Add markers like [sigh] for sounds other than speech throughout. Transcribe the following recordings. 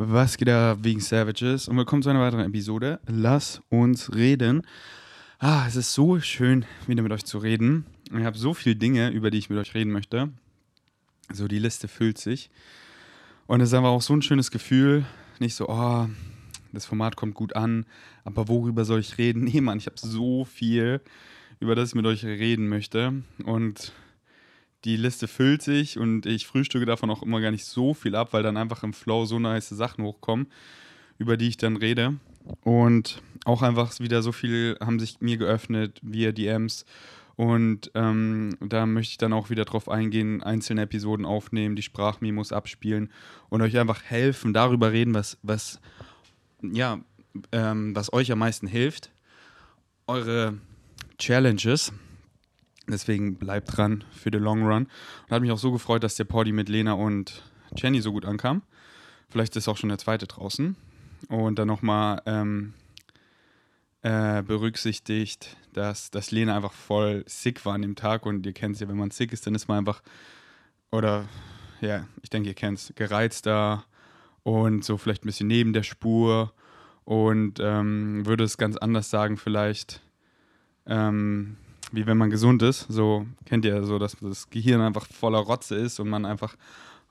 Was geht da wegen Savages? Und willkommen zu einer weiteren Episode. Lass uns reden. Ah, es ist so schön, wieder mit euch zu reden. Ich habe so viele Dinge, über die ich mit euch reden möchte. So, die Liste füllt sich. Und es ist einfach auch so ein schönes Gefühl. Nicht so, oh, das Format kommt gut an, aber worüber soll ich reden? [laughs] Nee, Mann, ich habe so viel, über das ich mit euch reden möchte. Und die Liste füllt sich und ich frühstücke davon auch immer gar nicht so viel ab, weil dann einfach im Flow so nice Sachen hochkommen, über die ich dann rede. Und auch einfach wieder so viel haben sich mir geöffnet via DMs. Und ähm, da möchte ich dann auch wieder drauf eingehen, einzelne Episoden aufnehmen, die Sprachmemos abspielen und euch einfach helfen, darüber reden, was, was, ja, ähm, was euch am meisten hilft. Eure Challenges Deswegen bleibt dran für den Long Run. Und hat mich auch so gefreut, dass der Poddy mit Lena und Jenny so gut ankam. Vielleicht ist auch schon der zweite draußen. Und dann nochmal ähm, äh, berücksichtigt, dass, dass Lena einfach voll sick war an dem Tag. Und ihr kennt es ja, wenn man sick ist, dann ist man einfach, oder ja, ich denke, ihr kennt es, gereizter und so vielleicht ein bisschen neben der Spur. Und ähm, würde es ganz anders sagen, vielleicht. Ähm, wie wenn man gesund ist. So kennt ihr so, dass das Gehirn einfach voller Rotze ist und man einfach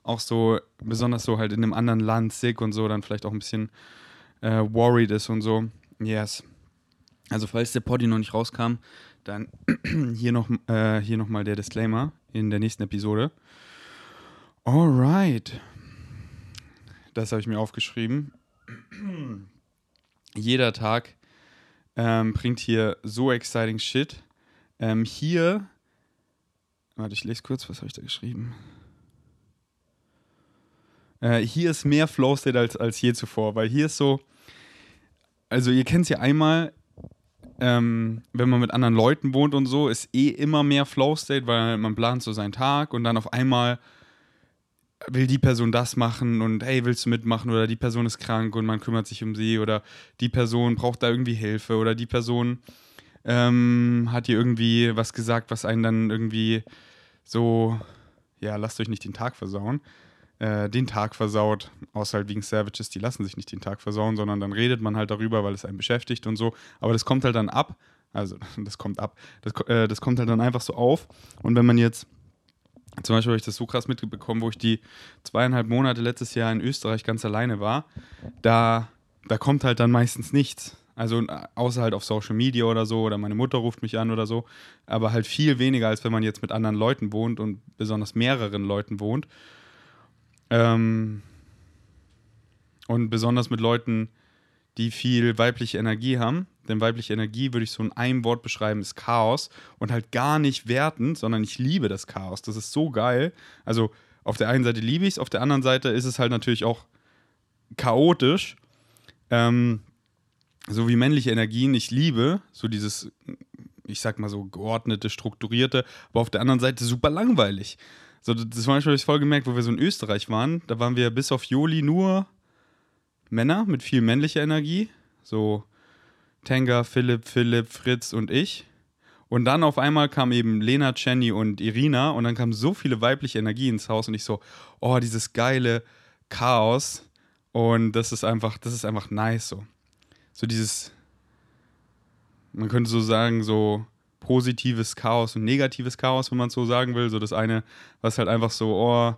auch so, besonders so halt in einem anderen Land sick und so, dann vielleicht auch ein bisschen äh, worried ist und so. Yes. Also falls der Poddy noch nicht rauskam, dann [clears throat] hier noch, äh, noch der Disclaimer in der nächsten Episode. Alright. Das habe ich mir aufgeschrieben. [clears throat] Jeder Tag ähm, bringt hier so exciting Shit. Ähm, hier, warte, ich lese kurz, was habe ich da geschrieben? Äh, hier ist mehr Flow State als, als je zuvor, weil hier ist so, also ihr kennt es ja einmal, ähm, wenn man mit anderen Leuten wohnt und so, ist eh immer mehr Flow State, weil man plant so seinen Tag und dann auf einmal will die Person das machen und hey, willst du mitmachen oder die Person ist krank und man kümmert sich um sie oder die Person braucht da irgendwie Hilfe oder die Person ähm, hat ihr irgendwie was gesagt, was einen dann irgendwie so, ja, lasst euch nicht den Tag versauen, äh, den Tag versaut, außer halt wegen Savages, die lassen sich nicht den Tag versauen, sondern dann redet man halt darüber, weil es einen beschäftigt und so. Aber das kommt halt dann ab, also [laughs] das kommt ab, das, äh, das kommt halt dann einfach so auf. Und wenn man jetzt zum Beispiel habe ich das so krass mitbekommen, wo ich die zweieinhalb Monate letztes Jahr in Österreich ganz alleine war. Da, da kommt halt dann meistens nichts. Also äh, außer halt auf Social Media oder so, oder meine Mutter ruft mich an oder so. Aber halt viel weniger, als wenn man jetzt mit anderen Leuten wohnt und besonders mehreren Leuten wohnt. Ähm und besonders mit Leuten, die viel weibliche Energie haben. Denn weibliche Energie würde ich so in einem Wort beschreiben, ist Chaos. Und halt gar nicht wertend, sondern ich liebe das Chaos. Das ist so geil. Also auf der einen Seite liebe ich es, auf der anderen Seite ist es halt natürlich auch chaotisch. Ähm, so wie männliche Energien ich liebe, so dieses, ich sag mal so geordnete, strukturierte, aber auf der anderen Seite super langweilig. So, das war ich voll gemerkt, wo wir so in Österreich waren, da waren wir bis auf Joli nur Männer mit viel männlicher Energie, so Tenga, Philipp, Philipp, Fritz und ich. Und dann auf einmal kam eben Lena, Jenny und Irina und dann kam so viele weibliche Energie ins Haus und ich so, oh, dieses geile Chaos und das ist einfach, das ist einfach nice so so dieses, man könnte so sagen, so positives Chaos und negatives Chaos, wenn man es so sagen will. So das eine, was halt einfach so, oh,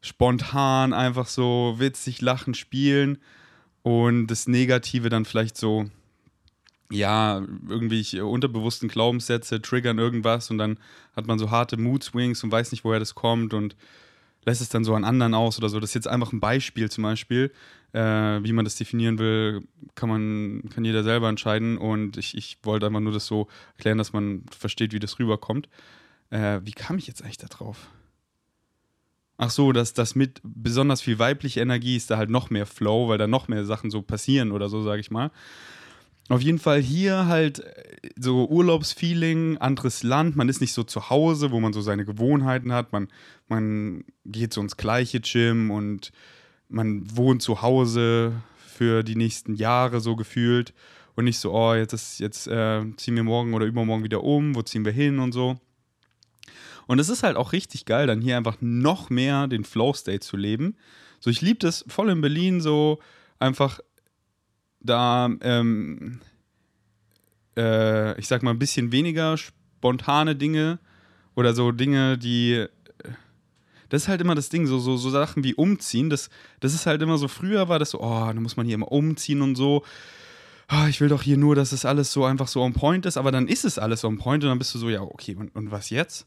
spontan, einfach so witzig, lachen, spielen. Und das Negative dann vielleicht so, ja, irgendwie unterbewussten Glaubenssätze triggern irgendwas und dann hat man so harte Mood Swings und weiß nicht, woher das kommt und lässt es dann so an anderen aus oder so. Das ist jetzt einfach ein Beispiel zum Beispiel. Äh, wie man das definieren will, kann man, kann jeder selber entscheiden. Und ich, ich wollte einfach nur das so erklären, dass man versteht, wie das rüberkommt. Äh, wie kam ich jetzt eigentlich da drauf? Ach so, dass das mit besonders viel weibliche Energie ist da halt noch mehr Flow, weil da noch mehr Sachen so passieren oder so, sage ich mal. Auf jeden Fall hier halt äh, so Urlaubsfeeling, anderes Land, man ist nicht so zu Hause, wo man so seine Gewohnheiten hat, man, man geht so ins gleiche Gym und man wohnt zu Hause für die nächsten Jahre so gefühlt und nicht so, oh, jetzt, ist, jetzt äh, ziehen wir morgen oder übermorgen wieder um, wo ziehen wir hin und so. Und es ist halt auch richtig geil, dann hier einfach noch mehr den Flow-State zu leben. So, ich liebe das voll in Berlin, so einfach da, ähm, äh, ich sag mal, ein bisschen weniger spontane Dinge oder so Dinge, die. Das ist halt immer das Ding, so, so, so Sachen wie umziehen. Das, das ist halt immer so, früher war das so, oh, da muss man hier immer umziehen und so. Oh, ich will doch hier nur, dass es alles so einfach so on point ist, aber dann ist es alles on point und dann bist du so, ja, okay, und, und was jetzt?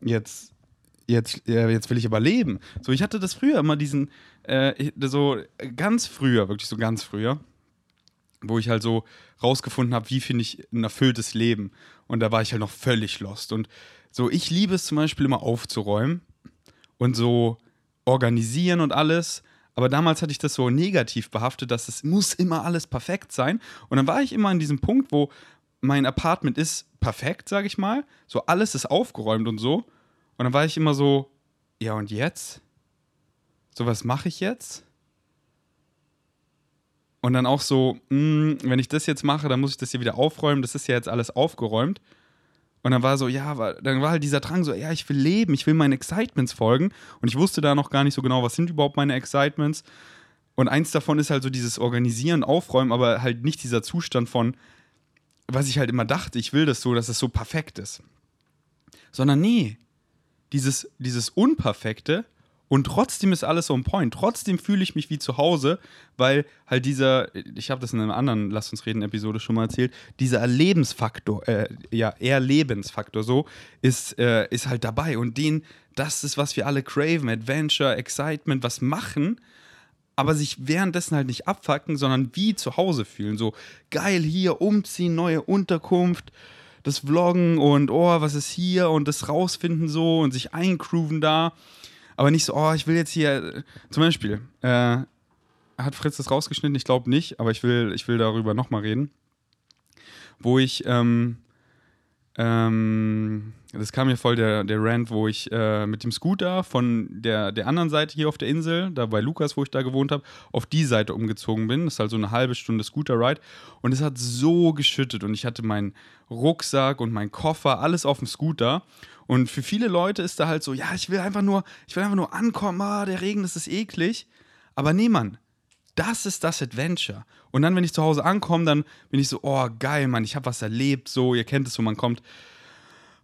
Jetzt, jetzt, jetzt will ich aber leben. So, ich hatte das früher immer diesen, äh, so ganz früher, wirklich so ganz früher, wo ich halt so rausgefunden habe, wie finde ich ein erfülltes Leben. Und da war ich halt noch völlig lost. Und so, ich liebe es zum Beispiel immer aufzuräumen und so organisieren und alles. Aber damals hatte ich das so negativ behaftet, dass es muss immer alles perfekt sein. Und dann war ich immer an diesem Punkt, wo mein Apartment ist perfekt, sage ich mal. So alles ist aufgeräumt und so. Und dann war ich immer so, ja und jetzt? So was mache ich jetzt? Und dann auch so, mh, hm, wenn ich das jetzt mache, dann muss ich das hier wieder aufräumen. Das ist ja jetzt alles aufgeräumt. Und dann war so, ja, dann war halt dieser Drang so, ja, ich will leben, ich will meinen Excitements folgen. Und ich wusste da noch gar nicht so genau, was sind überhaupt meine Excitements. Und eins davon ist halt so dieses Organisieren, Aufräumen, aber halt nicht dieser Zustand von, was ich halt immer dachte, ich will das so, dass es so perfekt ist. Sondern nee, dieses, dieses Unperfekte, und trotzdem ist alles on point. Trotzdem fühle ich mich wie zu Hause, weil halt dieser, ich habe das in einer anderen Lass uns reden Episode schon mal erzählt, dieser Erlebensfaktor, äh, ja, Erlebensfaktor so, ist, äh, ist halt dabei. Und den, das ist, was wir alle craven, Adventure, Excitement, was machen, aber sich währenddessen halt nicht abfacken, sondern wie zu Hause fühlen. So geil hier, umziehen, neue Unterkunft, das Vloggen und oh, was ist hier und das rausfinden so und sich eingrooven da aber nicht so, oh, ich will jetzt hier, zum Beispiel, äh, hat Fritz das rausgeschnitten? Ich glaube nicht, aber ich will, ich will darüber nochmal reden. Wo ich, ähm, ähm, das kam mir voll der, der Rant, wo ich äh, mit dem Scooter von der, der anderen Seite hier auf der Insel, da bei Lukas, wo ich da gewohnt habe, auf die Seite umgezogen bin. Das ist halt so eine halbe Stunde Scooter-Ride. Und es hat so geschüttet und ich hatte meinen Rucksack und meinen Koffer, alles auf dem Scooter. Und für viele Leute ist da halt so, ja, ich will einfach nur, ich will einfach nur ankommen, ah, der Regen, das ist eklig. Aber nee, Mann, das ist das Adventure. Und dann, wenn ich zu Hause ankomme, dann bin ich so, oh, geil, Mann, ich habe was erlebt, so, ihr kennt es so, man kommt,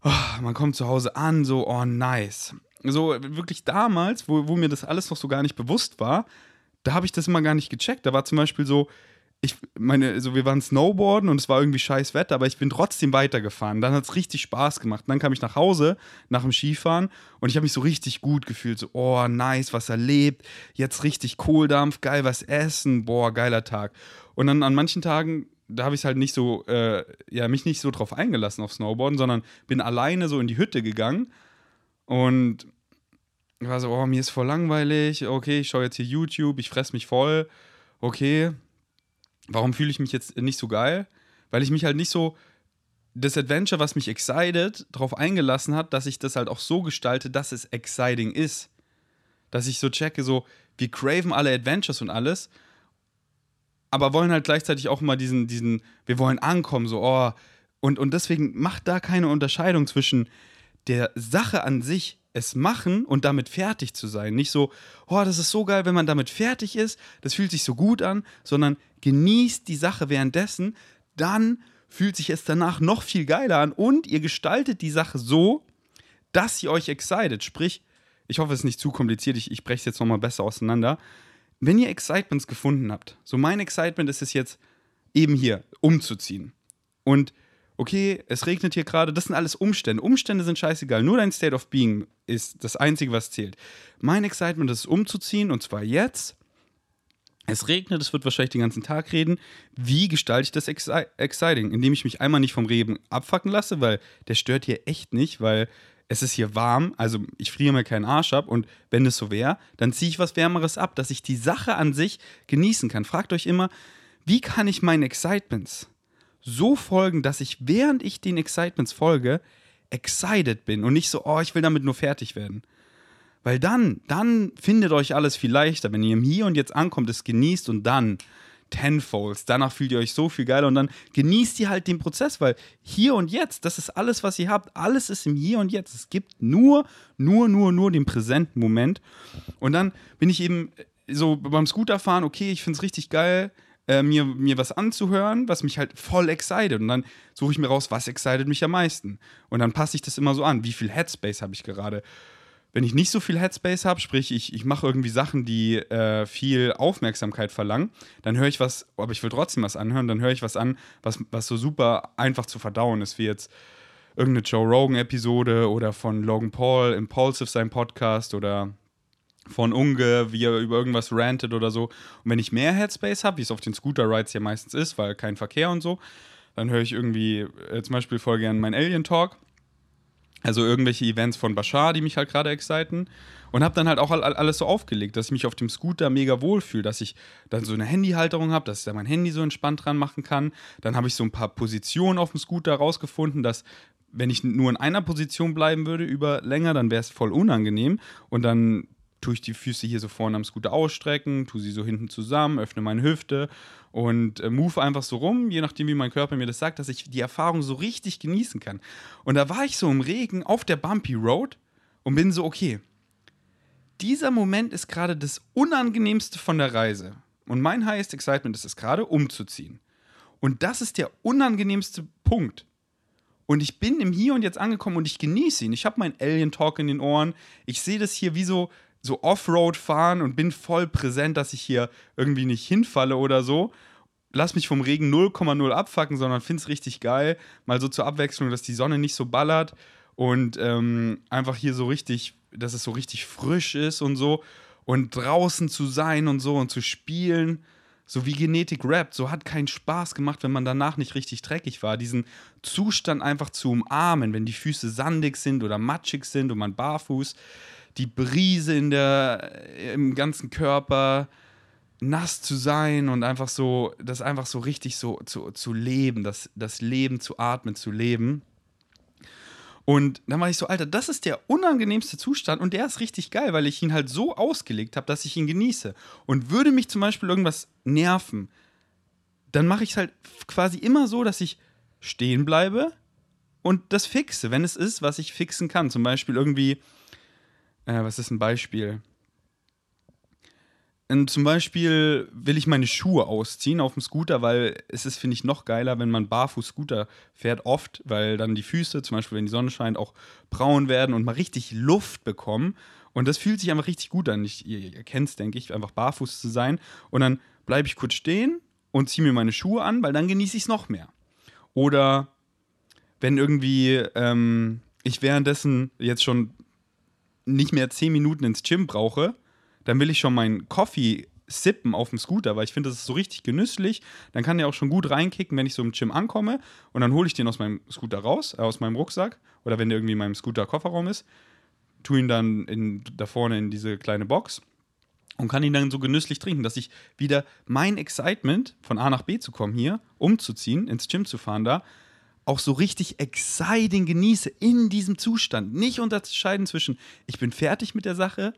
oh, man kommt zu Hause an, so, oh, nice. So, wirklich damals, wo, wo mir das alles noch so gar nicht bewusst war, da habe ich das immer gar nicht gecheckt. Da war zum Beispiel so, ich meine, also wir waren Snowboarden und es war irgendwie scheiß Wetter, aber ich bin trotzdem weitergefahren. Dann hat es richtig Spaß gemacht. dann kam ich nach Hause nach dem Skifahren und ich habe mich so richtig gut gefühlt. So, oh, nice, was erlebt. Jetzt richtig Kohldampf, geil, was essen. Boah, geiler Tag. Und dann an manchen Tagen, da habe ich halt nicht so, äh, ja, mich nicht so drauf eingelassen auf Snowboarden, sondern bin alleine so in die Hütte gegangen und war so, oh, mir ist voll langweilig. Okay, ich schaue jetzt hier YouTube, ich fress mich voll. Okay, Warum fühle ich mich jetzt nicht so geil? Weil ich mich halt nicht so das Adventure, was mich excited, darauf eingelassen hat, dass ich das halt auch so gestalte, dass es exciting ist. Dass ich so checke, so, wir craven alle Adventures und alles, aber wollen halt gleichzeitig auch immer diesen, diesen, wir wollen ankommen, so, oh, und, und deswegen macht da keine Unterscheidung zwischen der Sache an sich, es machen und damit fertig zu sein. Nicht so, oh, das ist so geil, wenn man damit fertig ist, das fühlt sich so gut an, sondern genießt die Sache währenddessen, dann fühlt sich es danach noch viel geiler an und ihr gestaltet die Sache so, dass sie euch excited. Sprich, ich hoffe, es ist nicht zu kompliziert, ich, ich breche es jetzt nochmal besser auseinander. Wenn ihr Excitements gefunden habt, so mein Excitement ist es jetzt eben hier, umzuziehen. Und okay, es regnet hier gerade, das sind alles Umstände. Umstände sind scheißegal, nur dein State of Being ist das Einzige, was zählt. Mein Excitement ist umzuziehen und zwar jetzt. Es regnet, es wird wahrscheinlich den ganzen Tag reden. Wie gestalte ich das exciting? Indem ich mich einmal nicht vom Regen abfacken lasse, weil der stört hier echt nicht, weil es ist hier warm, also ich friere mir keinen Arsch ab und wenn es so wäre, dann ziehe ich was Wärmeres ab, dass ich die Sache an sich genießen kann. Fragt euch immer, wie kann ich meine Excitements so folgen, dass ich, während ich den Excitements folge, excited bin und nicht so, oh, ich will damit nur fertig werden. Weil dann, dann findet euch alles viel leichter, wenn ihr im Hier und Jetzt ankommt, es genießt und dann tenfolds, danach fühlt ihr euch so viel geiler und dann genießt ihr halt den Prozess, weil hier und jetzt, das ist alles, was ihr habt, alles ist im Hier und Jetzt. Es gibt nur, nur, nur, nur den präsenten Moment und dann bin ich eben so beim Scooterfahren, okay, ich finde es richtig geil, äh, mir, mir was anzuhören, was mich halt voll excited. Und dann suche ich mir raus, was excited mich am meisten. Und dann passe ich das immer so an. Wie viel Headspace habe ich gerade? Wenn ich nicht so viel Headspace habe, sprich, ich, ich mache irgendwie Sachen, die äh, viel Aufmerksamkeit verlangen, dann höre ich was, aber ich will trotzdem was anhören, dann höre ich was an, was, was so super einfach zu verdauen ist, wie jetzt irgendeine Joe Rogan-Episode oder von Logan Paul, Impulsive sein Podcast oder von Unge, wie er über irgendwas rantet oder so. Und wenn ich mehr Headspace habe, wie es auf den Scooter-Rides ja meistens ist, weil kein Verkehr und so, dann höre ich irgendwie äh, zum Beispiel voll gern mein Alien Talk. Also irgendwelche Events von Bashar, die mich halt gerade exciten. Und habe dann halt auch alles so aufgelegt, dass ich mich auf dem Scooter mega wohlfühle, dass ich dann so eine Handyhalterung habe, dass ich da mein Handy so entspannt dran machen kann. Dann habe ich so ein paar Positionen auf dem Scooter rausgefunden, dass wenn ich nur in einer Position bleiben würde über länger, dann wäre es voll unangenehm. Und dann tue ich die Füße hier so vorne am Scooter ausstrecken, tue sie so hinten zusammen, öffne meine Hüfte und äh, move einfach so rum, je nachdem, wie mein Körper mir das sagt, dass ich die Erfahrung so richtig genießen kann. Und da war ich so im Regen auf der Bumpy Road und bin so, okay, dieser Moment ist gerade das Unangenehmste von der Reise. Und mein highest excitement ist es gerade, umzuziehen. Und das ist der unangenehmste Punkt. Und ich bin im Hier und Jetzt angekommen und ich genieße ihn. Ich habe meinen Alien Talk in den Ohren. Ich sehe das hier wie so, so Offroad fahren und bin voll präsent, dass ich hier irgendwie nicht hinfalle oder so. Lass mich vom Regen 0,0 abfacken, sondern finde es richtig geil. Mal so zur Abwechslung, dass die Sonne nicht so ballert und ähm, einfach hier so richtig, dass es so richtig frisch ist und so. Und draußen zu sein und so und zu spielen so wie Genetik rappt, so hat keinen Spaß gemacht, wenn man danach nicht richtig dreckig war. Diesen Zustand einfach zu umarmen, wenn die Füße sandig sind oder matschig sind und man barfuß, die Brise in der, im ganzen Körper, nass zu sein und einfach so, das einfach so richtig so zu, zu leben, das, das Leben zu atmen, zu leben. Und dann war ich so, Alter, das ist der unangenehmste Zustand und der ist richtig geil, weil ich ihn halt so ausgelegt habe, dass ich ihn genieße. Und würde mich zum Beispiel irgendwas nerven, dann mache ich es halt quasi immer so, dass ich stehen bleibe und das fixe, wenn es ist, was ich fixen kann. Zum Beispiel irgendwie, äh, was ist ein Beispiel? Und zum Beispiel will ich meine Schuhe ausziehen auf dem Scooter, weil es ist, finde ich, noch geiler, wenn man barfuß Scooter fährt, oft, weil dann die Füße, zum Beispiel, wenn die Sonne scheint, auch braun werden und mal richtig Luft bekommen. Und das fühlt sich einfach richtig gut an. Ich, ihr, ihr kennt es, denke ich, einfach barfuß zu sein. Und dann bleibe ich kurz stehen und ziehe mir meine Schuhe an, weil dann genieße ich es noch mehr. Oder wenn irgendwie ähm, ich währenddessen jetzt schon nicht mehr zehn Minuten ins Gym brauche, dann will ich schon meinen Coffee sippen auf dem Scooter, weil ich finde, das ist so richtig genüsslich. Dann kann der auch schon gut reinkicken, wenn ich so im Gym ankomme. Und dann hole ich den aus meinem Scooter raus, äh, aus meinem Rucksack. Oder wenn der irgendwie in meinem Scooter-Kofferraum ist. Tue ihn dann in, da vorne in diese kleine Box. Und kann ihn dann so genüsslich trinken, dass ich wieder mein Excitement, von A nach B zu kommen hier, umzuziehen, ins Gym zu fahren da, auch so richtig exciting genieße in diesem Zustand. Nicht unterscheiden zwischen, ich bin fertig mit der Sache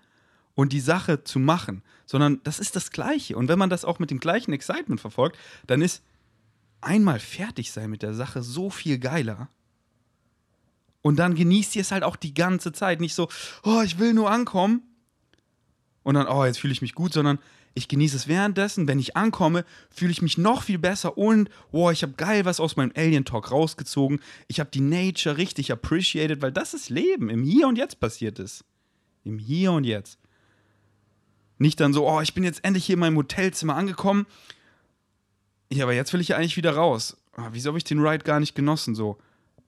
und die Sache zu machen, sondern das ist das Gleiche. Und wenn man das auch mit dem gleichen Excitement verfolgt, dann ist einmal fertig sein mit der Sache so viel geiler. Und dann genießt ihr es halt auch die ganze Zeit. Nicht so, oh, ich will nur ankommen. Und dann, oh, jetzt fühle ich mich gut, sondern ich genieße es währenddessen. Wenn ich ankomme, fühle ich mich noch viel besser und, oh, ich habe geil was aus meinem Alien Talk rausgezogen. Ich habe die Nature richtig appreciated, weil das ist Leben. Im Hier und Jetzt passiert es. Im Hier und Jetzt. Nicht dann so, oh, ich bin jetzt endlich hier in meinem Hotelzimmer angekommen. Ja, aber jetzt will ich ja eigentlich wieder raus. Ah, wieso habe ich den Ride gar nicht genossen? So,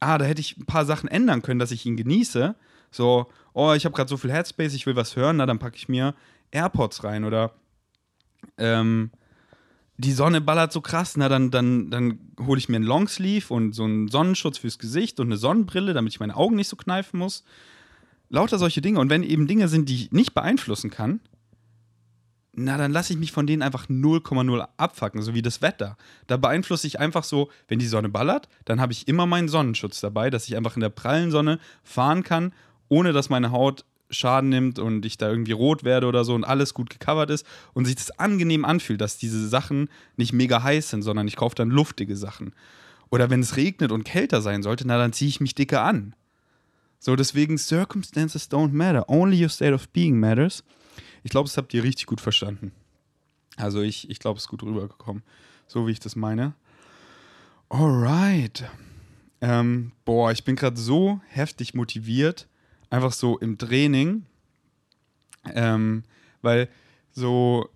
ah, da hätte ich ein paar Sachen ändern können, dass ich ihn genieße. So, oh, ich habe gerade so viel Headspace, ich will was hören, na, dann packe ich mir AirPods rein oder ähm, die Sonne ballert so krass, na, dann, dann, dann hole ich mir einen Longsleeve und so einen Sonnenschutz fürs Gesicht und eine Sonnenbrille, damit ich meine Augen nicht so kneifen muss. Lauter solche Dinge. Und wenn eben Dinge sind, die ich nicht beeinflussen kann, na, dann lasse ich mich von denen einfach 0,0 abfacken, so wie das Wetter. Da beeinflusse ich einfach so, wenn die Sonne ballert, dann habe ich immer meinen Sonnenschutz dabei, dass ich einfach in der prallen Sonne fahren kann, ohne dass meine Haut Schaden nimmt und ich da irgendwie rot werde oder so und alles gut gecovert ist und sich das angenehm anfühlt, dass diese Sachen nicht mega heiß sind, sondern ich kaufe dann luftige Sachen. Oder wenn es regnet und kälter sein sollte, na, dann ziehe ich mich dicker an. So, deswegen, Circumstances don't matter. Only your state of being matters. Ich glaube, das habt ihr richtig gut verstanden. Also ich, ich glaube, es ist gut rübergekommen, so wie ich das meine. Alright. Ähm, boah, ich bin gerade so heftig motiviert, einfach so im Training, ähm, weil so,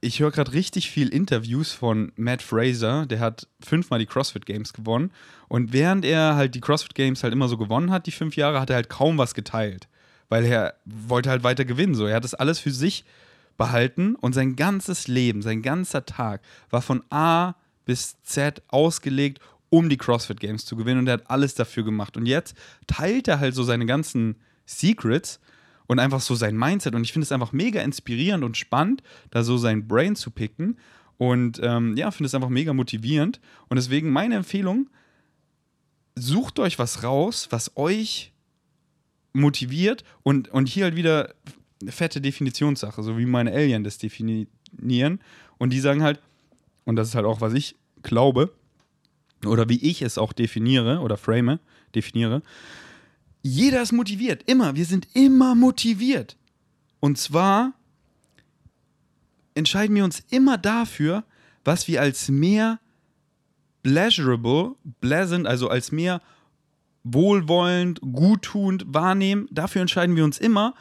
ich höre gerade richtig viel Interviews von Matt Fraser, der hat fünfmal die CrossFit Games gewonnen und während er halt die CrossFit Games halt immer so gewonnen hat, die fünf Jahre, hat er halt kaum was geteilt, weil er wollte halt weiter gewinnen, so, er hat das alles für sich behalten und sein ganzes Leben, sein ganzer Tag war von A bis Z ausgelegt, um die CrossFit Games zu gewinnen und er hat alles dafür gemacht. Und jetzt teilt er halt so seine ganzen Secrets und einfach so sein Mindset. Und ich finde es einfach mega inspirierend und spannend, da so sein Brain zu picken. Und ähm, ja, finde es einfach mega motivierend. Und deswegen meine Empfehlung: sucht euch was raus, was euch motiviert und, und hier halt wieder fette Definitionssache, so wie meine Alien das definieren. Und die sagen halt, und das ist halt auch, was ich glaube, oder wie ich es auch definiere oder frame, definiere, jeder ist motiviert, immer, wir sind immer motiviert. Und zwar entscheiden wir uns immer dafür, was wir als mehr pleasurable, pleasant, also als mehr wohlwollend, guttunend wahrnehmen. Dafür entscheiden wir uns immer.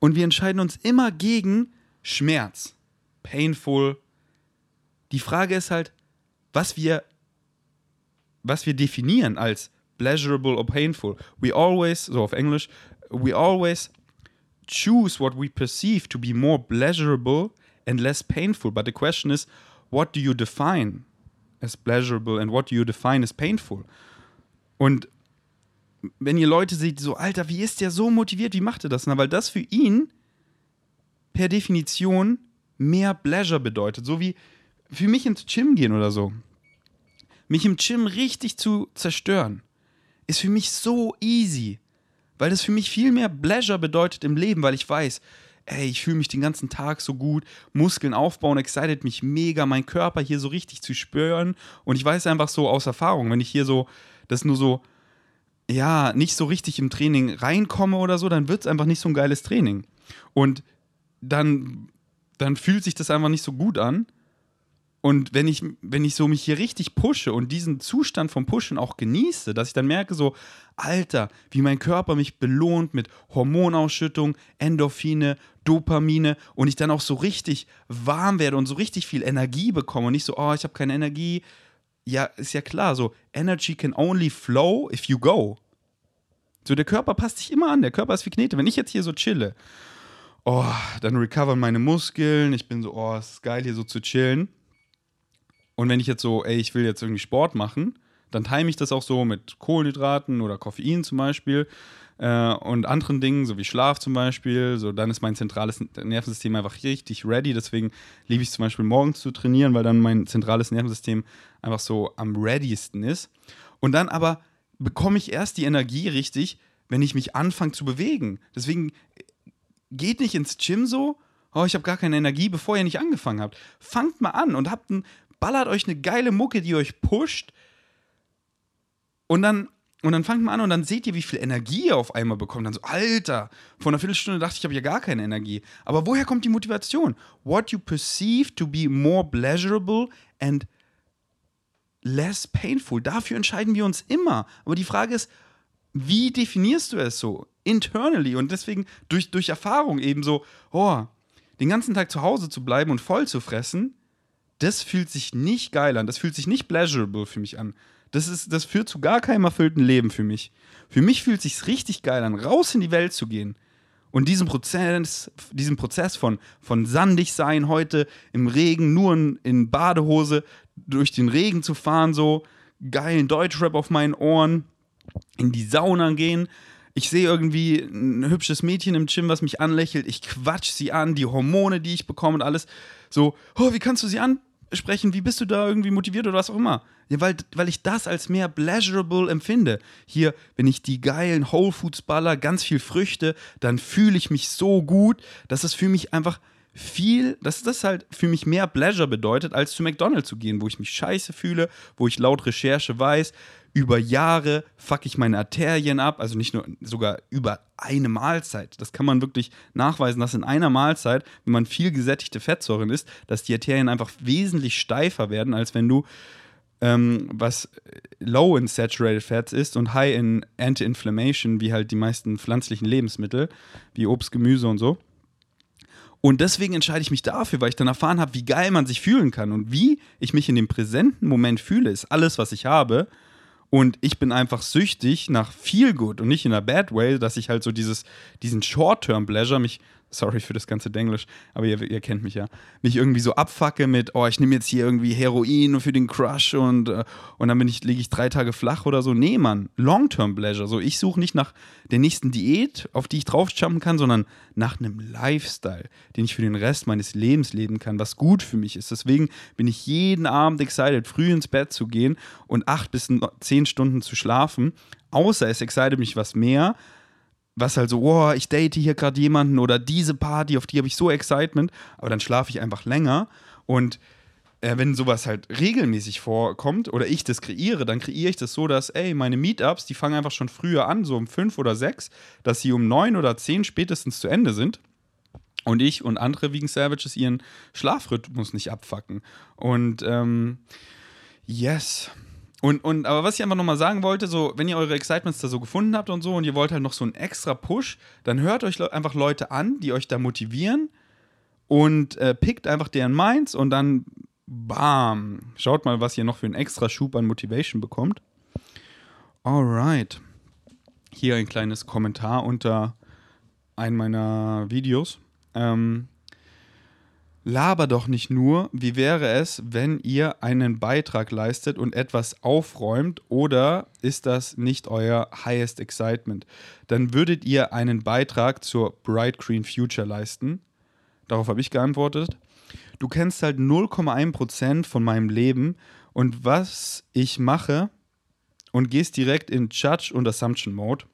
Und wir entscheiden uns immer gegen Schmerz. Painful. Die Frage ist halt, was wir was wir definieren als pleasurable or painful. We always, so auf Englisch, we always choose what we perceive to be more pleasurable and less painful. But the question is, what do you define as pleasurable and what do you define as painful? Und wenn ihr Leute seht, so, Alter, wie ist der so motiviert, wie macht er das? Na, weil das für ihn per Definition mehr Pleasure bedeutet. So wie für mich ins Gym gehen oder so mich im Gym richtig zu zerstören, ist für mich so easy. Weil das für mich viel mehr Pleasure bedeutet im Leben, weil ich weiß, ey, ich fühle mich den ganzen Tag so gut, Muskeln aufbauen, excited mich mega, mein Körper hier so richtig zu spüren. Und ich weiß einfach so aus Erfahrung, wenn ich hier so, das nur so, ja, nicht so richtig im Training reinkomme oder so, dann wird es einfach nicht so ein geiles Training. Und dann, dann fühlt sich das einfach nicht so gut an. Und wenn ich, wenn ich so mich hier richtig pushe und diesen Zustand vom Pushen auch genieße, dass ich dann merke, so, Alter, wie mein Körper mich belohnt mit Hormonausschüttung, Endorphine, Dopamine und ich dann auch so richtig warm werde und so richtig viel Energie bekomme und nicht so, oh, ich habe keine Energie. Ja, ist ja klar, so, Energy can only flow if you go. So, der Körper passt sich immer an, der Körper ist wie Knete. Wenn ich jetzt hier so chille, oh, dann recovern meine Muskeln, ich bin so, oh, es ist geil hier so zu chillen und wenn ich jetzt so, ey, ich will jetzt irgendwie Sport machen, dann time ich das auch so mit Kohlenhydraten oder Koffein zum Beispiel äh, und anderen Dingen, so wie Schlaf zum Beispiel. So, dann ist mein zentrales Nervensystem einfach richtig ready. Deswegen liebe ich zum Beispiel morgens zu trainieren, weil dann mein zentrales Nervensystem einfach so am readysten ist. Und dann aber bekomme ich erst die Energie richtig, wenn ich mich anfange zu bewegen. Deswegen äh, geht nicht ins Gym so, oh, ich habe gar keine Energie, bevor ihr nicht angefangen habt. Fangt mal an und habt ein ballert euch eine geile Mucke, die euch pusht. Und dann, und dann fangt man an und dann seht ihr, wie viel Energie ihr auf einmal bekommt. Dann so, Alter, vor einer Viertelstunde dachte ich, ich habe ja gar keine Energie. Aber woher kommt die Motivation? What you perceive to be more pleasurable and less painful. Dafür entscheiden wir uns immer. Aber die Frage ist, wie definierst du es so? Internally und deswegen durch, durch Erfahrung eben so, oh, den ganzen Tag zu Hause zu bleiben und voll zu fressen, das fühlt sich nicht geil an. Das fühlt sich nicht pleasurable für mich an. Das, ist, das führt zu gar keinem erfüllten Leben für mich. Für mich fühlt sich richtig geil an, raus in die Welt zu gehen und diesen Prozess, diesen Prozess von, von sandig sein heute im Regen, nur in, in Badehose durch den Regen zu fahren, so geilen Deutschrap auf meinen Ohren, in die Sauna gehen. Ich sehe irgendwie ein hübsches Mädchen im Gym, was mich anlächelt. Ich quatsch sie an, die Hormone, die ich bekomme und alles. So, oh, wie kannst du sie an? Sprechen, wie bist du da irgendwie motiviert oder was auch immer. Ja, weil, weil ich das als mehr pleasurable empfinde. Hier, wenn ich die geilen Whole Foods baller, ganz viel Früchte, dann fühle ich mich so gut, dass es für mich einfach viel, dass das halt für mich mehr Pleasure bedeutet, als zu McDonald's zu gehen, wo ich mich scheiße fühle, wo ich laut Recherche weiß, über Jahre fuck ich meine Arterien ab, also nicht nur, sogar über eine Mahlzeit. Das kann man wirklich nachweisen, dass in einer Mahlzeit, wenn man viel gesättigte Fettsäuren isst, dass die Arterien einfach wesentlich steifer werden, als wenn du ähm, was low in saturated fats ist und high in anti-inflammation, wie halt die meisten pflanzlichen Lebensmittel, wie Obst, Gemüse und so. Und deswegen entscheide ich mich dafür, weil ich dann erfahren habe, wie geil man sich fühlen kann und wie ich mich in dem präsenten Moment fühle, ist alles, was ich habe. Und ich bin einfach süchtig nach viel Good und nicht in einer Bad Way, dass ich halt so dieses, diesen Short-Term-Pleasure mich sorry für das ganze Denglisch, aber ihr, ihr, kennt mich ja, mich irgendwie so abfacke mit, oh, ich nehme jetzt hier irgendwie Heroin für den Crush und, äh, und dann bin ich, liege ich drei Tage flach oder so. Nee, Mann, Long-Term-Pleasure. So, ich suche nicht nach der nächsten Diät, auf die ich draufjumpen kann, sondern nach einem Lifestyle, den ich für den Rest meines Lebens leben kann, was gut für mich ist. Deswegen bin ich jeden Abend excited, früh ins Bett zu gehen und acht bis zehn Stunden zu schlafen. Außer es excited mich was mehr, was halt so, oh, ich date hier gerade jemanden oder diese Party, auf die habe ich so Excitement, aber dann schlafe ich einfach länger und äh, wenn sowas halt regelmäßig vorkommt oder ich das kreiere, dann kreiere ich das so, dass, ey, meine Meetups, die fangen einfach schon früher an, so um fünf oder sechs, dass sie um neun oder zehn spätestens zu Ende sind. Und ich und andere Vegan Savages ihren Schlafrhythmus nicht abfacken. Und ähm, yes. Und, und, aber was ich einfach nochmal sagen wollte, so, wenn ihr eure Excitements da so gefunden habt und so und ihr wollt halt noch so einen extra Push, dann hört euch einfach Leute an, die euch da motivieren und äh, pickt einfach deren Minds und dann bam, schaut mal, was ihr noch für einen extra Schub an Motivation bekommt. Alright. Hier ein kleines Kommentar unter einem meiner Videos. Ähm, Laber doch nicht nur, wie wäre es, wenn ihr einen Beitrag leistet und etwas aufräumt oder ist das nicht euer highest excitement? Dann würdet ihr einen Beitrag zur Bright Green Future leisten. Darauf habe ich geantwortet. Du kennst halt 0,1% von meinem Leben und was ich mache und gehst direkt in Judge und Assumption Mode.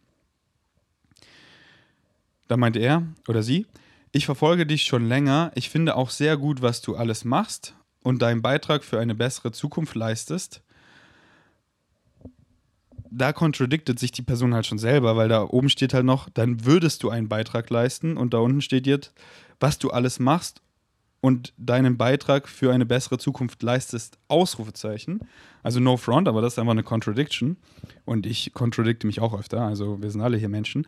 Da meinte er oder sie, ich verfolge dich schon länger. Ich finde auch sehr gut, was du alles machst und deinen Beitrag für eine bessere Zukunft leistest. Da kontradiktet sich die Person halt schon selber, weil da oben steht halt noch, dann würdest du einen Beitrag leisten und da unten steht jetzt, was du alles machst und deinen Beitrag für eine bessere Zukunft leistest, Ausrufezeichen. Also no front, aber das ist einfach eine Contradiction. Und ich kontradikte mich auch öfter, also wir sind alle hier Menschen.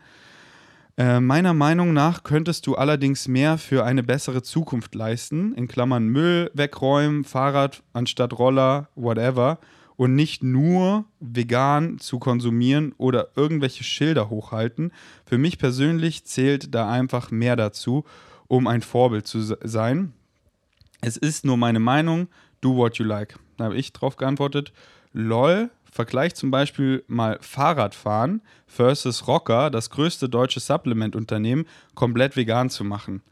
Äh, meiner Meinung nach könntest du allerdings mehr für eine bessere Zukunft leisten, in Klammern Müll wegräumen, Fahrrad anstatt Roller, whatever, und nicht nur vegan zu konsumieren oder irgendwelche Schilder hochhalten. Für mich persönlich zählt da einfach mehr dazu, um ein Vorbild zu sein. Es ist nur meine Meinung, do what you like. Da habe ich drauf geantwortet, lol, Vergleich zum Beispiel mal Fahrradfahren versus Rocker, das größte deutsche Supplement-Unternehmen, komplett vegan zu machen.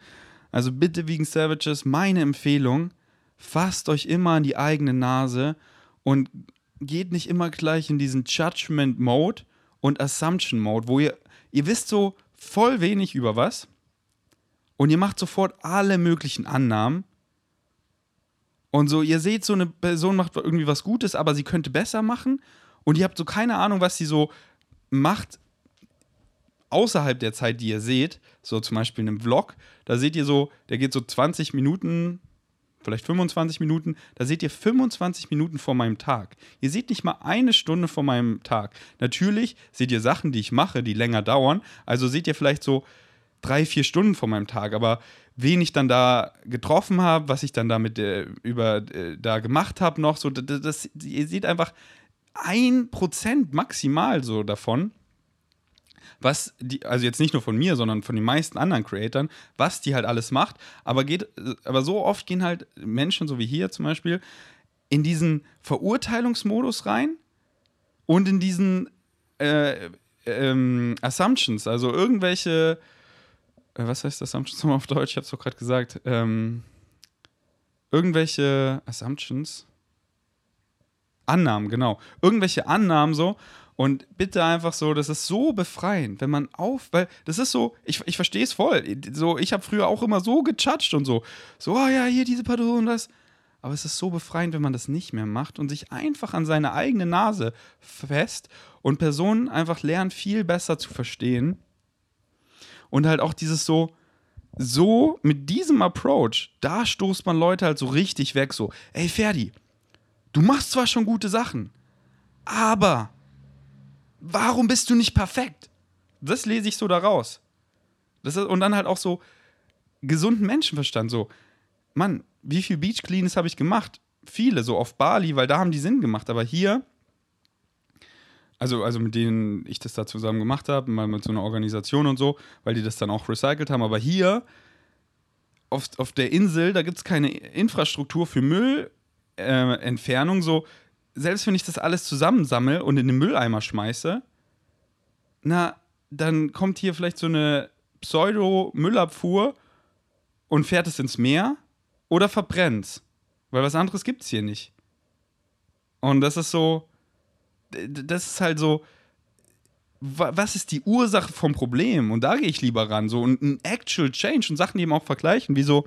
Also bitte Vegan Savages, meine Empfehlung, fasst euch immer an die eigene Nase und geht nicht immer gleich in diesen Judgment-Mode und Assumption-Mode, wo ihr, ihr wisst so voll wenig über was und ihr macht sofort alle möglichen Annahmen und so, ihr seht, so eine Person macht irgendwie was Gutes, aber sie könnte besser machen. Und ihr habt so keine Ahnung, was sie so macht außerhalb der Zeit, die ihr seht. So zum Beispiel in einem Vlog. Da seht ihr so, der geht so 20 Minuten, vielleicht 25 Minuten. Da seht ihr 25 Minuten vor meinem Tag. Ihr seht nicht mal eine Stunde vor meinem Tag. Natürlich seht ihr Sachen, die ich mache, die länger dauern. Also seht ihr vielleicht so drei, vier Stunden vor meinem Tag. Aber wen ich dann da getroffen habe, was ich dann damit äh, über äh, da gemacht habe noch, so das, das, ihr seht einfach ein Prozent maximal so davon, was die, also jetzt nicht nur von mir, sondern von den meisten anderen Creatoren, was die halt alles macht, aber geht, aber so oft gehen halt Menschen, so wie hier zum Beispiel, in diesen Verurteilungsmodus rein und in diesen äh, ähm, Assumptions, also irgendwelche was heißt Assumptions nochmal auf Deutsch? Ich habe es doch gerade gesagt. Ähm, irgendwelche Assumptions? Annahmen, genau. Irgendwelche Annahmen so Und bitte einfach so, das ist so befreiend, wenn man auf, weil das ist so, ich, ich verstehe es voll. So, ich habe früher auch immer so gechatscht und so. So, oh ja, hier diese Person und das. Aber es ist so befreiend, wenn man das nicht mehr macht und sich einfach an seine eigene Nase fest und Personen einfach lernen, viel besser zu verstehen. Und halt auch dieses so, so mit diesem Approach, da stoßt man Leute halt so richtig weg, so, ey Ferdi, du machst zwar schon gute Sachen, aber warum bist du nicht perfekt? Das lese ich so daraus. Das ist, und dann halt auch so gesunden Menschenverstand, so, Mann, wie viel Beach Cleans habe ich gemacht? Viele, so auf Bali, weil da haben die Sinn gemacht, aber hier, also, also mit denen ich das da zusammen gemacht habe, mal mit so einer Organisation und so, weil die das dann auch recycelt haben, aber hier auf, auf der Insel, da gibt es keine Infrastruktur für Müllentfernung, äh, so, selbst wenn ich das alles zusammensammle und in den Mülleimer schmeiße, na, dann kommt hier vielleicht so eine Pseudo-Müllabfuhr und fährt es ins Meer oder verbrennt's. Weil was anderes gibt's hier nicht. Und das ist so, das ist halt so, was ist die Ursache vom Problem? Und da gehe ich lieber ran. So ein Actual Change und Sachen, eben auch vergleichen. Wieso,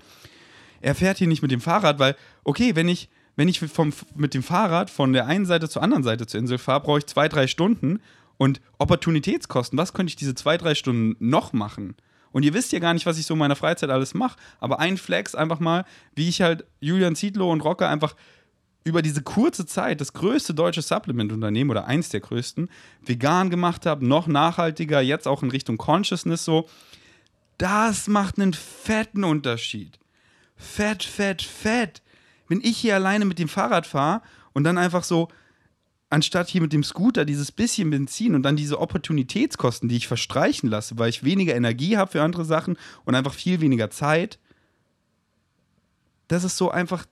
er fährt hier nicht mit dem Fahrrad, weil, okay, wenn ich, wenn ich vom, mit dem Fahrrad von der einen Seite zur anderen Seite zur Insel fahre, brauche ich zwei, drei Stunden. Und Opportunitätskosten, was könnte ich diese zwei, drei Stunden noch machen? Und ihr wisst ja gar nicht, was ich so in meiner Freizeit alles mache. Aber ein Flex einfach mal, wie ich halt Julian Zietlow und Rocker einfach über diese kurze Zeit das größte deutsche Supplement-Unternehmen oder eins der größten vegan gemacht habe, noch nachhaltiger, jetzt auch in Richtung Consciousness so. Das macht einen fetten Unterschied. Fett, fett, fett. Wenn ich hier alleine mit dem Fahrrad fahre und dann einfach so anstatt hier mit dem Scooter dieses bisschen Benzin und dann diese Opportunitätskosten, die ich verstreichen lasse, weil ich weniger Energie habe für andere Sachen und einfach viel weniger Zeit, das ist so einfach,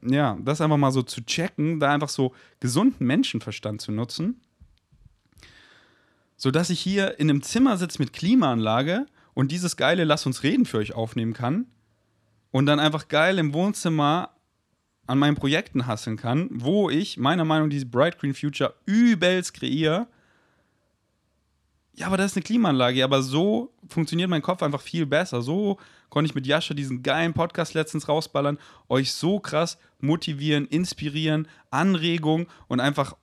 ja, das einfach mal so zu checken, da einfach so gesunden Menschenverstand zu nutzen, sodass ich hier in einem Zimmer sitze mit Klimaanlage und dieses geile Lass uns reden für euch aufnehmen kann und dann einfach geil im Wohnzimmer an meinen Projekten hasseln kann, wo ich meiner Meinung nach diese Bright Green Future übelst kreiere. Ja, aber das ist eine Klimaanlage. Aber so funktioniert mein Kopf einfach viel besser. So konnte ich mit Jascha diesen geilen Podcast letztens rausballern, euch so krass motivieren, inspirieren, Anregung und einfach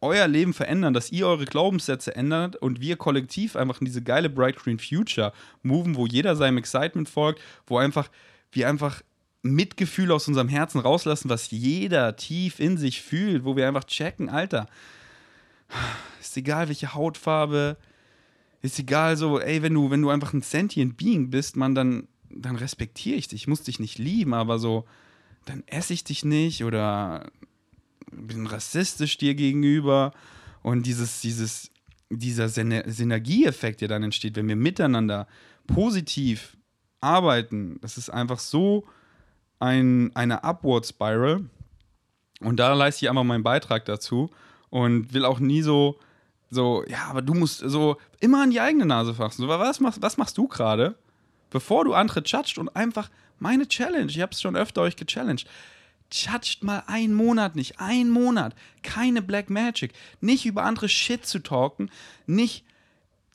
euer Leben verändern, dass ihr eure Glaubenssätze ändert und wir kollektiv einfach in diese geile Bright Green Future moven, wo jeder seinem Excitement folgt, wo einfach wir einfach Mitgefühl aus unserem Herzen rauslassen, was jeder tief in sich fühlt, wo wir einfach checken, Alter, ist egal welche Hautfarbe, ist egal so, ey, wenn du, wenn du einfach ein sentient Being bist, man, dann, dann respektiere ich dich. Ich muss dich nicht lieben, aber so, dann esse ich dich nicht oder bin rassistisch dir gegenüber. Und dieses, dieses, dieser Synergieeffekt, der dann entsteht, wenn wir miteinander positiv arbeiten, das ist einfach so ein, eine Upward Spiral. Und da leiste ich einfach meinen Beitrag dazu und will auch nie so, so, ja, aber du musst so immer an die eigene Nase fassen. So, was, machst, was machst du gerade, bevor du andere judgst und einfach meine Challenge, ich habe es schon öfter euch gechallenged, judged mal einen Monat nicht, einen Monat, keine Black Magic, nicht über andere Shit zu talken, nicht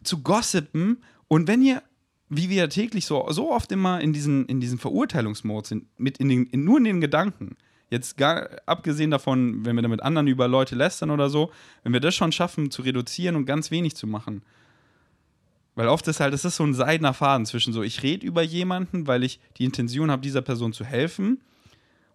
zu gossipen und wenn ihr wie wir täglich so, so oft immer in diesen, in diesen Verurteilungsmod sind, mit in den, in, nur in den Gedanken. Jetzt gar abgesehen davon, wenn wir da mit anderen über Leute lästern oder so, wenn wir das schon schaffen zu reduzieren und ganz wenig zu machen. Weil oft ist halt, es ist so ein seidener Faden zwischen so, ich rede über jemanden, weil ich die Intention habe, dieser Person zu helfen.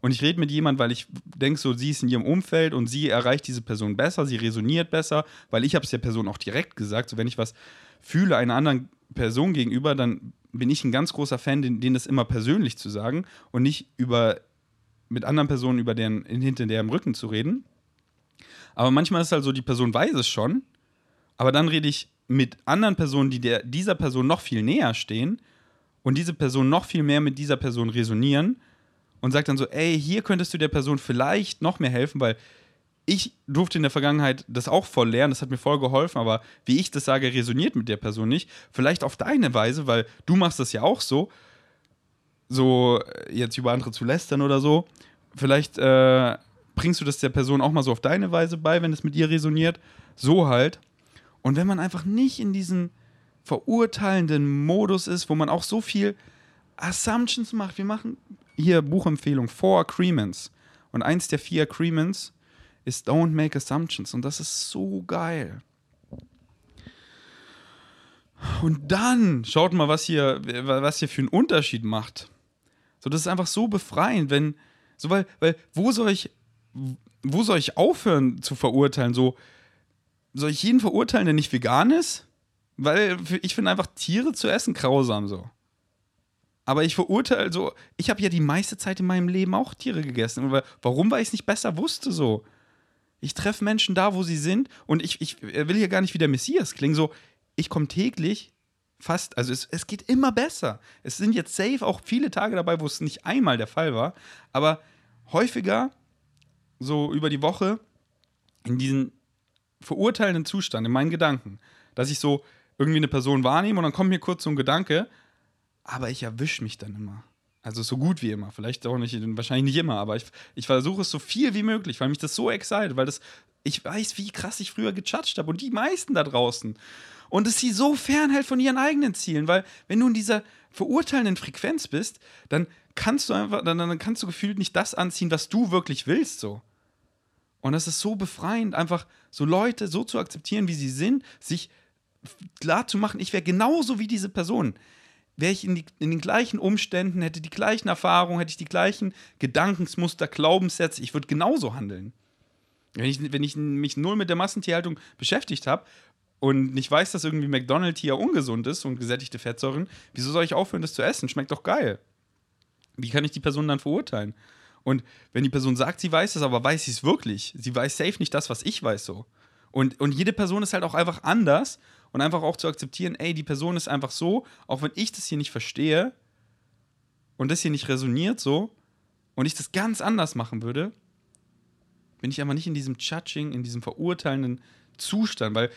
Und ich rede mit jemandem, weil ich denke, so, sie ist in ihrem Umfeld und sie erreicht diese Person besser, sie resoniert besser, weil ich habe es der Person auch direkt gesagt. So, wenn ich was fühle einer anderen Person gegenüber, dann bin ich ein ganz großer Fan, denen das immer persönlich zu sagen und nicht über mit anderen Personen über deren hinter deren Rücken zu reden. Aber manchmal ist es halt so, die Person weiß es schon, aber dann rede ich mit anderen Personen, die der, dieser Person noch viel näher stehen und diese Person noch viel mehr mit dieser Person resonieren und sagt dann so, ey, hier könntest du der Person vielleicht noch mehr helfen, weil ich durfte in der Vergangenheit das auch voll lernen, das hat mir voll geholfen, aber wie ich das sage, resoniert mit der Person nicht. Vielleicht auf deine Weise, weil du machst das ja auch so, so äh, jetzt über andere zu lästern oder so. Vielleicht äh, bringst du das der Person auch mal so auf deine Weise bei, wenn es mit ihr resoniert. So halt. Und wenn man einfach nicht in diesem verurteilenden Modus ist, wo man auch so viel Assumptions macht. Wir machen hier Buchempfehlung, Four Agreements. Und eins der vier Agreements ist Don't make assumptions. Und das ist so geil. Und dann, schaut mal, was hier, was hier für einen Unterschied macht. So, das ist einfach so befreiend, wenn, so, weil, weil, wo soll ich, wo soll ich aufhören zu verurteilen? So, soll ich jeden verurteilen, der nicht vegan ist? Weil ich finde einfach Tiere zu essen grausam so. Aber ich verurteile so, ich habe ja die meiste Zeit in meinem Leben auch Tiere gegessen. Warum? Weil ich es nicht besser wusste so. Ich treffe Menschen da, wo sie sind und ich, ich will hier gar nicht wie der Messias klingen. So, ich komme täglich fast, also es, es geht immer besser. Es sind jetzt safe auch viele Tage dabei, wo es nicht einmal der Fall war, aber häufiger so über die Woche in diesen verurteilenden Zustand, in meinen Gedanken, dass ich so irgendwie eine Person wahrnehme und dann kommt mir kurz so ein Gedanke, aber ich erwische mich dann immer. Also so gut wie immer. Vielleicht auch nicht, wahrscheinlich nicht immer, aber ich, ich versuche es so viel wie möglich, weil mich das so excited, weil das, ich weiß, wie krass ich früher gejudged habe und die meisten da draußen. Und es sie so fernhält von ihren eigenen Zielen, weil wenn du in dieser verurteilenden Frequenz bist, dann kannst du einfach, dann, dann kannst du gefühlt nicht das anziehen, was du wirklich willst, so. Und das ist so befreiend, einfach so Leute so zu akzeptieren, wie sie sind, sich klar zu machen, ich wäre genauso wie diese Person. Wäre ich in, die, in, den gleichen Umständen, hätte die gleichen Erfahrungen, hätte ich die gleichen Gedankensmuster, Glaubenssätze, ich würde genauso handeln. Wenn ich, wenn ich mich null mit der Massentierhaltung beschäftigt habe und nicht weiß, dass irgendwie McDonald's hier ungesund ist und gesättigte Fettsäuren, wieso soll ich aufhören, das zu essen? Schmeckt doch geil. Wie kann ich die Person dann verurteilen? Und wenn die Person sagt, sie weiß es, aber weiß sie es wirklich? Sie weiß safe nicht das, was ich weiß so. Und, und jede Person ist halt auch einfach anders und einfach auch zu akzeptieren, ey, die Person ist einfach so, auch wenn ich das hier nicht verstehe und das hier nicht resoniert so und ich das ganz anders machen würde, bin ich aber nicht in diesem Judging, in diesem verurteilenden Zustand, weil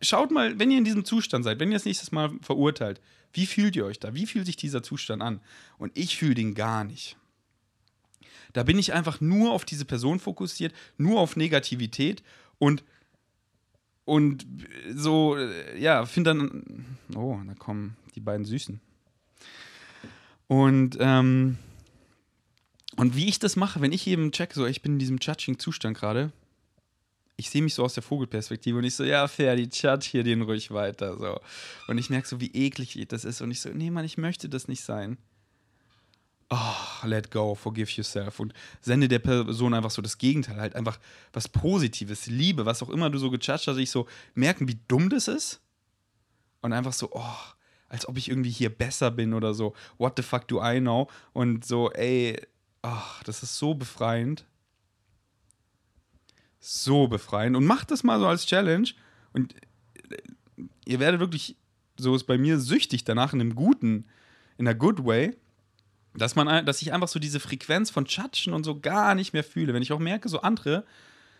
schaut mal, wenn ihr in diesem Zustand seid, wenn ihr das nächstes Mal verurteilt, wie fühlt ihr euch da? Wie fühlt sich dieser Zustand an? Und ich fühle den gar nicht. Da bin ich einfach nur auf diese Person fokussiert, nur auf Negativität und und so, ja, finde dann, oh, da kommen die beiden Süßen. Und, ähm, und wie ich das mache, wenn ich eben check, so, ich bin in diesem Judging-Zustand gerade, ich sehe mich so aus der Vogelperspektive und ich so, ja, fair, die hier den ruhig weiter, so. Und ich merke so, wie eklig das ist und ich so, nee, Mann, ich möchte das nicht sein oh, let go, forgive yourself. Und sende der Person einfach so das Gegenteil, halt einfach was Positives, Liebe, was auch immer du so gejudged hast, ich so merken, wie dumm das ist. Und einfach so, oh, als ob ich irgendwie hier besser bin oder so, what the fuck do I know? Und so, ey, oh, das ist so befreiend. So befreiend. Und macht das mal so als Challenge. Und äh, ihr werdet wirklich, so ist bei mir süchtig danach in einem guten, in einer good way dass man, dass ich einfach so diese Frequenz von Chatschen und so gar nicht mehr fühle. Wenn ich auch merke, so andere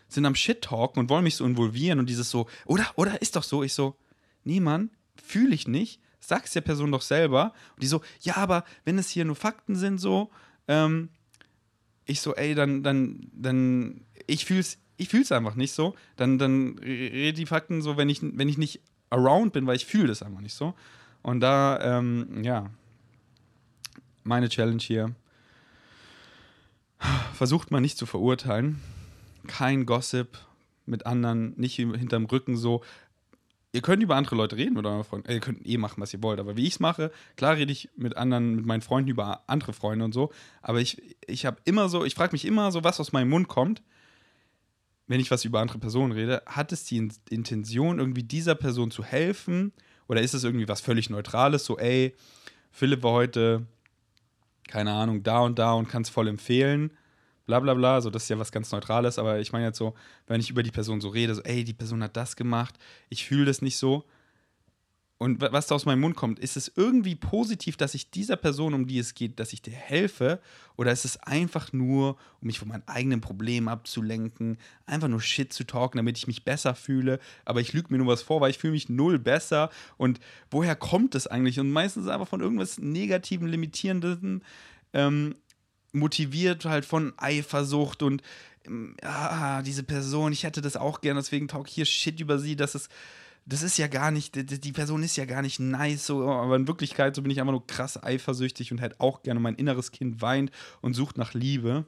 sind am Shit-Talken und wollen mich so involvieren und dieses so, oder, oder ist doch so, ich so, nee, Mann, fühle ich nicht, sag's der Person doch selber. Und die so, ja, aber wenn es hier nur Fakten sind, so, ähm, ich so, ey, dann, dann, dann, ich fühl's, ich fühl's einfach nicht so. Dann, dann rede die Fakten so, wenn ich, wenn ich nicht around bin, weil ich fühle das einfach nicht so. Und da, ähm, ja, meine Challenge hier. Versucht mal nicht zu verurteilen. Kein Gossip mit anderen, nicht hinterm Rücken so. Ihr könnt über andere Leute reden mit euren Freunden. Ihr könnt eh machen, was ihr wollt. Aber wie ich es mache, klar rede ich mit anderen, mit meinen Freunden über andere Freunde und so. Aber ich, ich habe immer so, ich frage mich immer so, was aus meinem Mund kommt, wenn ich was über andere Personen rede. Hat es die Intention, irgendwie dieser Person zu helfen? Oder ist es irgendwie was völlig Neutrales? So, ey, Philipp war heute keine Ahnung, da und da und kann es voll empfehlen, bla bla bla, so das ist ja was ganz Neutrales, aber ich meine jetzt so, wenn ich über die Person so rede, so, ey, die Person hat das gemacht, ich fühle das nicht so. Und was da aus meinem Mund kommt, ist es irgendwie positiv, dass ich dieser Person, um die es geht, dass ich dir helfe? Oder ist es einfach nur, um mich von meinen eigenen Problemen abzulenken, einfach nur Shit zu talken, damit ich mich besser fühle? Aber ich lüge mir nur was vor, weil ich fühle mich null besser. Und woher kommt das eigentlich? Und meistens einfach von irgendwas Negativen, Limitierenden. Ähm, motiviert halt von Eifersucht und ähm, ah, diese Person, ich hätte das auch gern, deswegen talk hier Shit über sie, dass es das ist ja gar nicht, die Person ist ja gar nicht nice, so, aber in Wirklichkeit so bin ich einfach nur krass eifersüchtig und hätte auch gerne mein inneres Kind weint und sucht nach Liebe.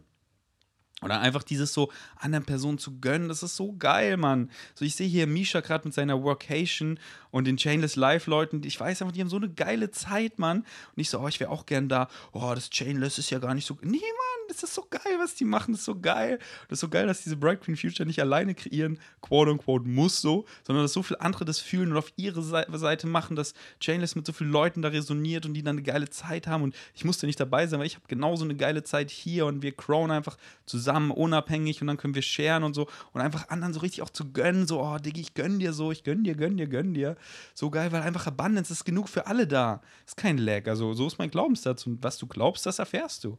Oder einfach dieses so anderen Personen zu gönnen, das ist so geil, Mann. So, ich sehe hier Misha gerade mit seiner Workation und den Chainless Live-Leuten, ich weiß einfach, die haben so eine geile Zeit, Mann. Und ich so, oh, ich wäre auch gern da. Oh, das Chainless ist ja gar nicht so. Nee, Mann, das ist so geil, was die machen, das ist so geil. Das ist so geil, dass diese Bright Green Future nicht alleine kreieren, quote unquote, muss so, sondern dass so viele andere das fühlen und auf ihre Seite machen, dass Chainless mit so vielen Leuten da resoniert und die dann eine geile Zeit haben. Und ich musste nicht dabei sein, weil ich habe genauso eine geile Zeit hier und wir crown einfach zusammen, unabhängig und dann können wir sharen und so und einfach anderen so richtig auch zu gönnen, so, oh, Diggi, ich gönn dir so, ich gönn dir, gönn dir, gönn dir so geil, weil einfach Abundance ist genug für alle da. Ist kein Lag. Also, so ist mein Glaubenssatz. Und was du glaubst, das erfährst du.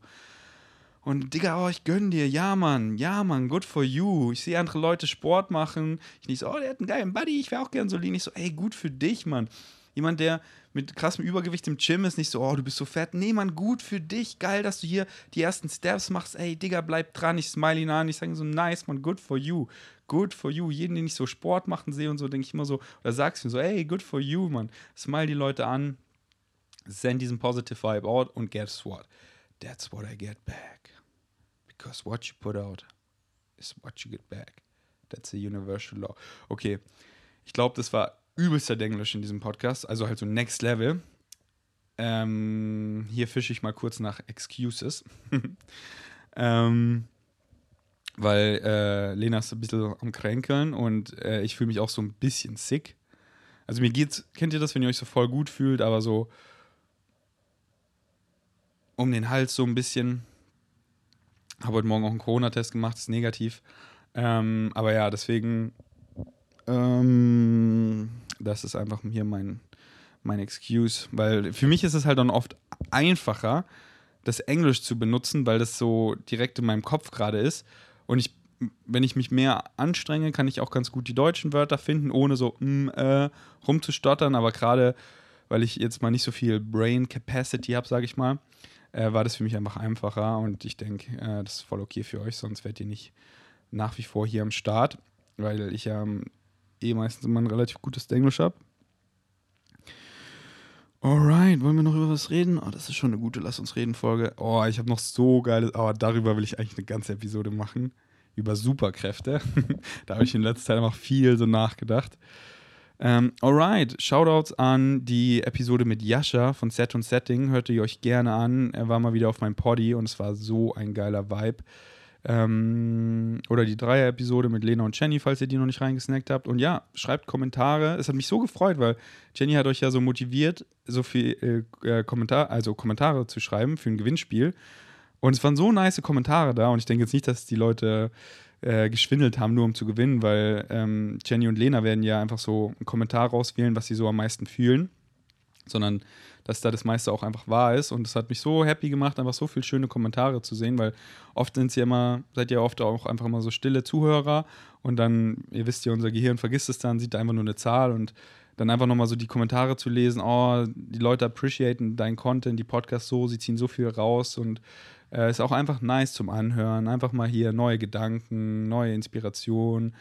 Und Digga, oh, ich gönn dir, ja, Mann, ja, Mann, good for you. Ich sehe andere Leute Sport machen. Ich nicht so, oh, der hat einen geilen Buddy, ich wäre auch gern so lean. Ich so, ey, gut für dich, Mann. Jemand, der mit krassem Übergewicht im Gym ist, nicht so, oh, du bist so fett. Nee, Mann, gut für dich. Geil, dass du hier die ersten Steps machst. Ey, Digga, bleib dran. Ich smile ihn an. Ich sage so, nice, Mann, good for you good for you. Jeden, den ich so Sport machen sehe und so, denke ich immer so, oder sagst mir so, hey, good for you, man. Smile die Leute an, send diesen positive Vibe out und guess what? That's what I get back. Because what you put out is what you get back. That's a universal law. Okay, ich glaube, das war übelster Denglisch in diesem Podcast, also halt so Next Level. Ähm, hier fische ich mal kurz nach Excuses. [laughs] ähm, weil äh, Lena ist ein bisschen am Kränkeln und äh, ich fühle mich auch so ein bisschen sick. Also mir geht's, kennt ihr das, wenn ihr euch so voll gut fühlt, aber so um den Hals so ein bisschen. Habe heute Morgen auch einen Corona-Test gemacht, ist negativ. Ähm, aber ja, deswegen, ähm, das ist einfach hier mein, mein Excuse, weil für mich ist es halt dann oft einfacher, das Englisch zu benutzen, weil das so direkt in meinem Kopf gerade ist und ich, wenn ich mich mehr anstrenge, kann ich auch ganz gut die deutschen Wörter finden, ohne so mm, äh, rumzustottern. Aber gerade, weil ich jetzt mal nicht so viel Brain Capacity habe, sage ich mal, äh, war das für mich einfach einfacher. Und ich denke, äh, das ist voll okay für euch, sonst werdet ihr nicht nach wie vor hier am Start, weil ich ja ähm, eh meistens immer ein relativ gutes Englisch habe. Alright, wollen wir noch über was reden? Oh, das ist schon eine gute Lass uns reden Folge. Oh, ich habe noch so geile, aber oh, darüber will ich eigentlich eine ganze Episode machen. Über Superkräfte. [laughs] da habe ich in letzter Zeit einfach viel so nachgedacht. Ähm, alright, Shoutouts an die Episode mit Yasha von Set und Setting. Hört ihr euch gerne an. Er war mal wieder auf meinem Poddy und es war so ein geiler Vibe. Ähm, oder die Dreier-Episode mit Lena und Jenny, falls ihr die noch nicht reingesnackt habt. Und ja, schreibt Kommentare. Es hat mich so gefreut, weil Jenny hat euch ja so motiviert, so viel äh, äh, Kommentar, also Kommentare zu schreiben für ein Gewinnspiel. Und es waren so nice Kommentare da. Und ich denke jetzt nicht, dass die Leute äh, geschwindelt haben, nur um zu gewinnen, weil ähm, Jenny und Lena werden ja einfach so einen Kommentar rauswählen, was sie so am meisten fühlen. Sondern dass da das meiste auch einfach wahr ist. Und es hat mich so happy gemacht, einfach so viele schöne Kommentare zu sehen, weil oft sind sie immer, seid ihr oft auch einfach immer so stille Zuhörer. Und dann, ihr wisst ja, unser Gehirn vergisst es dann, sieht einfach nur eine Zahl. Und dann einfach nochmal so die Kommentare zu lesen, oh, die Leute appreciaten deinen Content, die Podcasts so, sie ziehen so viel raus. Und äh, ist auch einfach nice zum Anhören, einfach mal hier neue Gedanken, neue Inspiration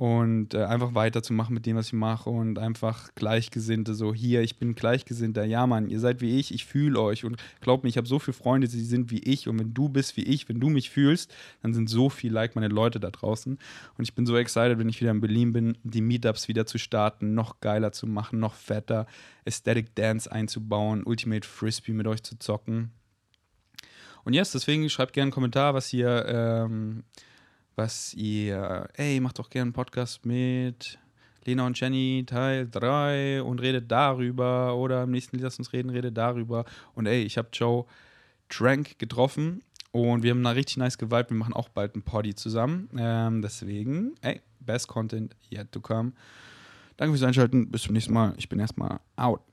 und äh, einfach weiterzumachen mit dem, was ich mache und einfach Gleichgesinnte, so hier, ich bin Gleichgesinnter, ja Mann, ihr seid wie ich, ich fühle euch. Und glaubt mir, ich habe so viele Freunde, die sind wie ich. Und wenn du bist wie ich, wenn du mich fühlst, dann sind so viel like meine Leute da draußen. Und ich bin so excited, wenn ich wieder in Berlin bin, die Meetups wieder zu starten, noch geiler zu machen, noch fetter, Aesthetic Dance einzubauen, Ultimate Frisbee mit euch zu zocken. Und yes, deswegen schreibt gerne einen Kommentar, was ihr ähm, was ihr, ey, macht doch gerne einen Podcast mit Lena und Jenny Teil 3 und redet darüber oder im nächsten Lied Lass uns reden, redet darüber. Und ey, ich habe Joe Trank getroffen und wir haben da richtig nice geweibt. Wir machen auch bald ein Poddy zusammen. Ähm, deswegen, ey, best Content yet to come. Danke fürs Einschalten. Bis zum nächsten Mal. Ich bin erstmal out.